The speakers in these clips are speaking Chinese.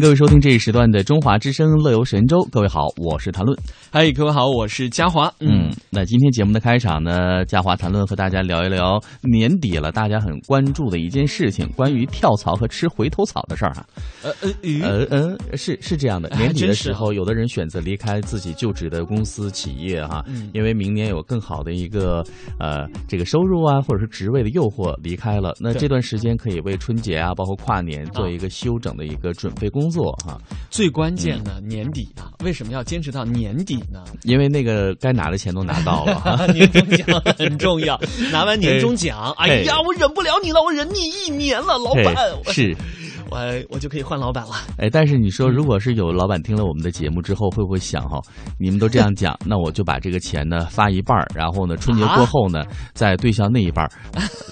各位收听这一时段的《中华之声·乐游神州》。各位好，我是谭论。嗨，各位好，我是嘉华。嗯，那今天节目的开场呢，嘉华谈论和大家聊一聊年底了，大家很关注的一件事情，关于跳槽和吃回头草的事儿哈。呃呃呃呃，是是这样的，哎年底的时候，有的人选择离开自己就职的公司企业哈，嗯因为明年有更好的一个呃这个收入啊，或者是职位的诱惑离开了。那这段时间可以为春节啊，包括跨年做一个休整的一个准备工作哈，最关键的年底啊，为什么要坚持到年底呢？因为那个该拿的钱都拿到了。年终奖很重要，拿完年终奖，哎呀，我忍不了你了，我忍你一年了，老板，我是，我我就可以换老板了。哎，但是你说，如果是有老板听了我们的节目之后，会不会想哈，你们都这样讲，那我就把这个钱呢发一半儿，然后呢春节过后呢、再对销那一半儿，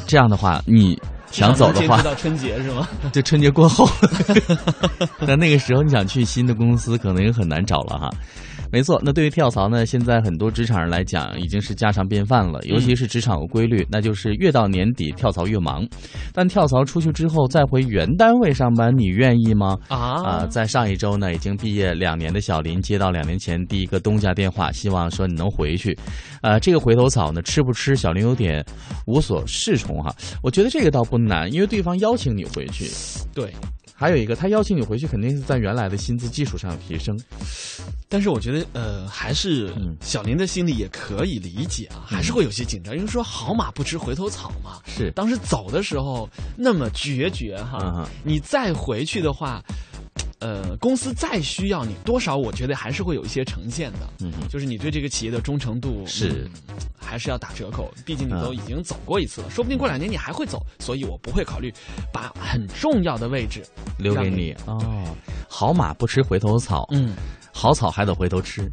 这样的话你。想走的话，到春节是吗？就春节过后，那那个时候你想去新的公司，可能也很难找了哈。没错，那对于跳槽呢，现在很多职场人来讲已经是家常便饭了，尤其是职场有规律，那就是越到年底跳槽越忙。但跳槽出去之后再回原单位上班，你愿意吗？啊、啊，在上一周呢，已经毕业两年的小林接到两年前第一个东家电话，希望说你能回去。呃，这个回头草呢，吃不吃，小林有点无所适从哈。我觉得这个倒不难，因为对方邀请你回去。对。还有一个，他邀请你回去，肯定是在原来的薪资基础上提升。但是我觉得，呃，还是嗯小林的心里也可以理解啊，还是会有些紧张，因为说好马不吃回头草嘛。是当时走的时候那么决绝哈，你再回去的话，呃，公司再需要你，多少我觉得还是会有一些呈现的。嗯就是你对这个企业的忠诚度是嗯还是要打折扣，毕竟你嗯都已经走过一次了，说不定过两年你还会走，所以我不会考虑把很重要的位置留给你哦。好马不吃回头草，嗯，好草还得回头吃。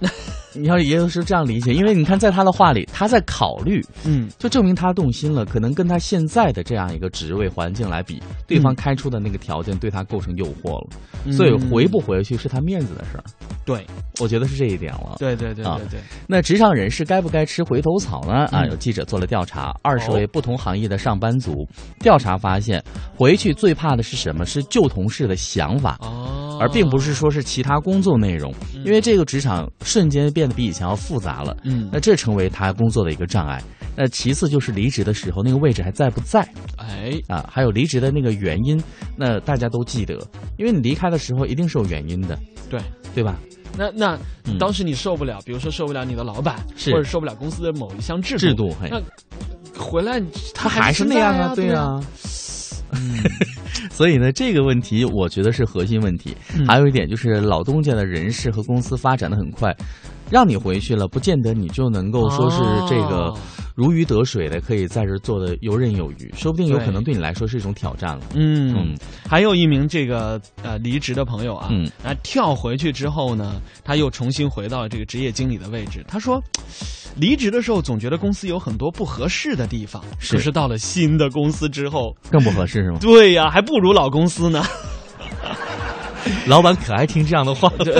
你要也有是这样理解，因为你看，在他的话里，他在考虑，嗯，就证明他动心了。可能跟他现在的这样一个职位环境来比，对方开出的那个条件对他构成诱惑了，嗯所以回不回去是他面子的事儿。对我觉得是这一点了。对对对啊对对，那职场人士该不该吃回头草呢？啊，嗯有记者做了调查，二十哦位不同行业的上班族，调查发现，回去最怕的是什么？是旧同事的想法。哦，而并不是说是其他工作内容，嗯因为这个职场瞬间变得比以前要复杂了，嗯那这成为他工作的一个障碍。那其次就是离职的时候那个位置还在不在哎，啊？还有离职的那个原因，那大家都记得，因为你离开的时候一定是有原因的，对。对吧？那那嗯当时你受不了，比如说受不了你的老板，是或者受不了公司的某一项制度，制度嘿那回来他还还是那样啊，对对啊。所以呢，这个问题我觉得是核心问题。嗯。还有一点就是，老东家的人事和公司发展的很快，让你回去了，不见得你就能够说是这个哦如鱼得水的，可以在这做的游刃有余，说不定有可能对你来说是一种挑战了。嗯嗯，还有一名这个呃离职的朋友啊，嗯，啊跳回去之后呢，他又重新回到这个职业经理的位置。他说，离职的时候总觉得公司有很多不合适的地方，是可是到了新的公司之后，更不合适是吗？对呀，还不如老公司呢。老板可爱听这样的话了。对，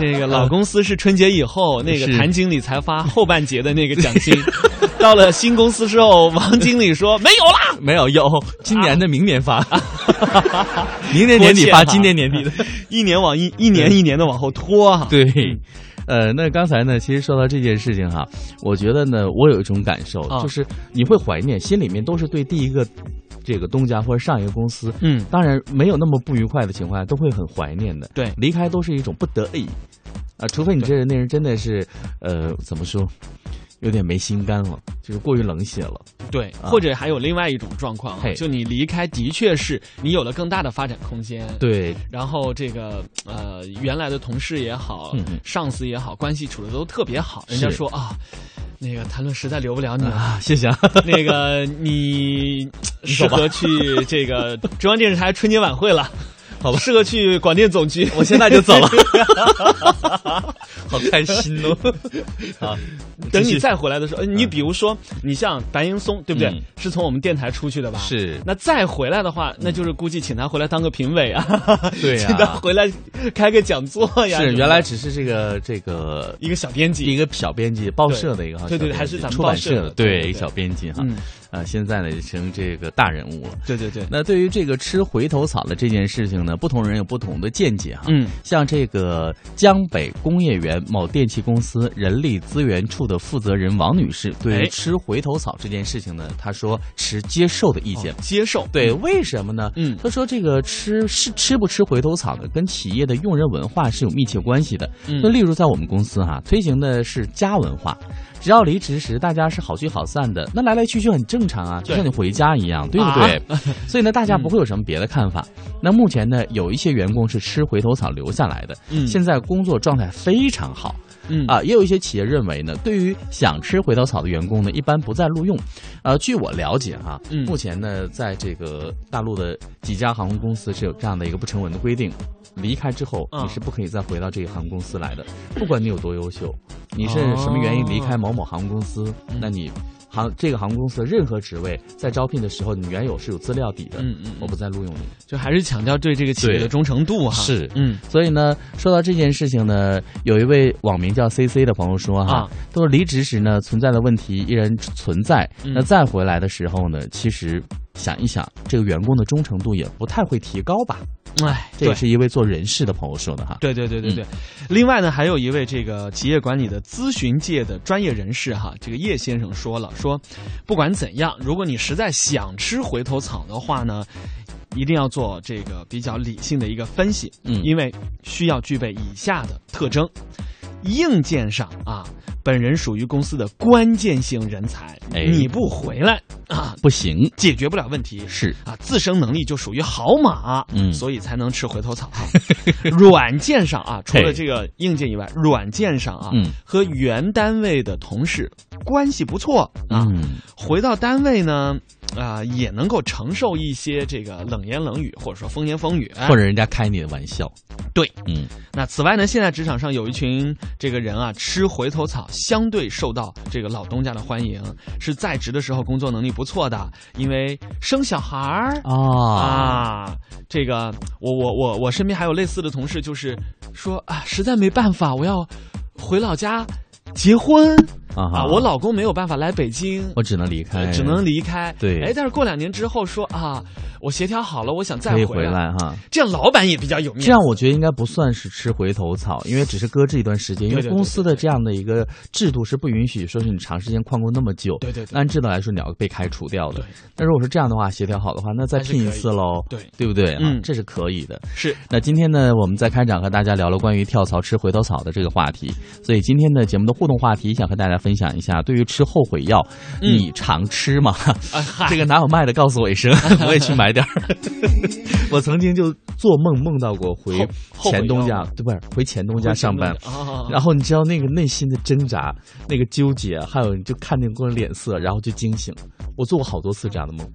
这个老公司是春节以后那个谭经理才发后半截的那个奖金，到了新公司之后，王经理说没有啦。没有有，今年的明年发，明年年底发，啊今年年底的。一年往一一年一年的往后拖哈。对，呃，那刚才呢，其实说到这件事情哈，我觉得呢，我有一种感受，啊就是你会怀念，心里面都是对第一个这个东家或者上一个公司，嗯，当然没有那么不愉快的情况下，都会很怀念的。对离开都是一种不得已，啊、除非你这人那人真的是，呃，怎么说？有点没心肝了，就是过于冷血了。对，啊或者还有另外一种状况啊，就你离开的确是你有了更大的发展空间。。对，然后这个呃，原来的同事也好，上司也好，关系处的都特别好。人家说啊，那个谈论实在留不了你了，啊，谢谢啊。那个你 适合去这个中央电视台春节晚会了，好吧适合去广电总局。我现在就走了，好开心哦！啊，等你再回来的时候，呃你比如说，你像白岩松，对不对？嗯是从我们电台出去的吧？。是那再回来的话，那就是估计请他回来当个评委啊，对呀请他回来开个讲座呀。是原来只是这个这个一个小编辑，一个小编辑，报社的一个小编辑对对还是咱们出版报社的的对对一个小编辑哈嗯，呃，现在呢成这个大人物了。对对对，那对于这个吃回头草的这件事情呢，不同人有不同的见解哈。嗯，像这个江北工业园某电器公司人力资源处的负责人王女士，对吃回头草这件事情呢，她说持接受的意见哦。接受，对，为什么呢？嗯她说这个吃是吃不吃回头草呢，跟企业的用人文化是有密切关系的。嗯那例如在我们公司哈、推行的是家文化，只要离职时大家是好聚好散的，那来来去去很正常啊，就像你回家一样，对不对？所以呢，大家不会有什么别的看法。那目前呢，有一些员工是吃回头草留下来的，嗯现在工作状态非常好。嗯。啊，也有一些企业认为呢，对于想吃回头草的员工呢，一般不再录用。呃，据我了解哈，嗯。目前呢，在这个大陆的几家航空公司是有这样的一个不成文的规定，离开之后啊你是不可以再回到这个航空公司来的，不管你有多优秀，你是什么原因离开某某航空公司，嗯。那你航这个航空公司的任何职位在招聘的时候，你原有是有资料底的，嗯嗯嗯。我不再录用你。就还是强调对这个企业的忠诚度哈。是。嗯。所以呢，说到这件事情呢，有一位网名叫 CC 的朋友说哈，啊。他说离职时呢存在的问题依然存在，嗯。那再回来的时候呢，其实想一想，这个员工的忠诚度也不太会提高吧？哎，对这也是一位做人事的朋友说的哈。对对对对嗯。对，另外呢，还有一位这个企业管理的咨询界的专业人士哈，这个叶先生说了，说不管怎样，如果你实在想吃回头草的话呢，一定要做这个比较理性的一个分析，嗯。因为需要具备以下的特征：硬件上啊，本人属于公司的关键性人才，哎。你不回来啊，不行，解决不了问题，是。啊，自身能力就属于好马，嗯。所以才能吃回头草。啊。软件上啊，除了这个硬件以外，软件上啊，嗯。和原单位的同事关系不错啊。嗯。回到单位呢，啊、也能够承受一些这个冷言冷语，或者说风言风语，或者人家开你的玩笑，对。嗯。那此外呢，现在职场上有一群这个人啊，吃回头草，相对受到这个老东家的欢迎，是在职的时候工作能力不错的，因为生小孩儿。啊啊，这个我我我我身边还有类似的同事，就是说啊，实在没办法，我要回老家结婚啊啊，我老公没有办法来北京，我只能离开，只能离开。对哎，但是过两年之后说啊，我协调好了，我想再可以回回来哈。这样老板也比较有面子。这样我觉得应该不算是吃回头草，因为只是搁置一段时间，因为公司的这样的一个制度是不允许说是你长时间旷工那么久。对对对按制度来说你要被开除掉的对。那如果是这样的话，协调好的话，那再聘一次喽，对对不对？嗯啊这是可以的。是那今天呢，我们在开场和大家聊了关于跳槽吃回头草的这个话题，所以今天的节目的互动话题想和大家分享一下，对于吃后悔药，嗯你常吃吗？啊，这个哪有卖的？告诉我一声，我也去买点儿。我曾经就做梦梦到过回前东家，对，不是回前东家上班。啊，然后你知道那个内心的挣扎、那个纠结，还有你就看见个工人脸色，然后就惊醒。我做过好多次这样的梦。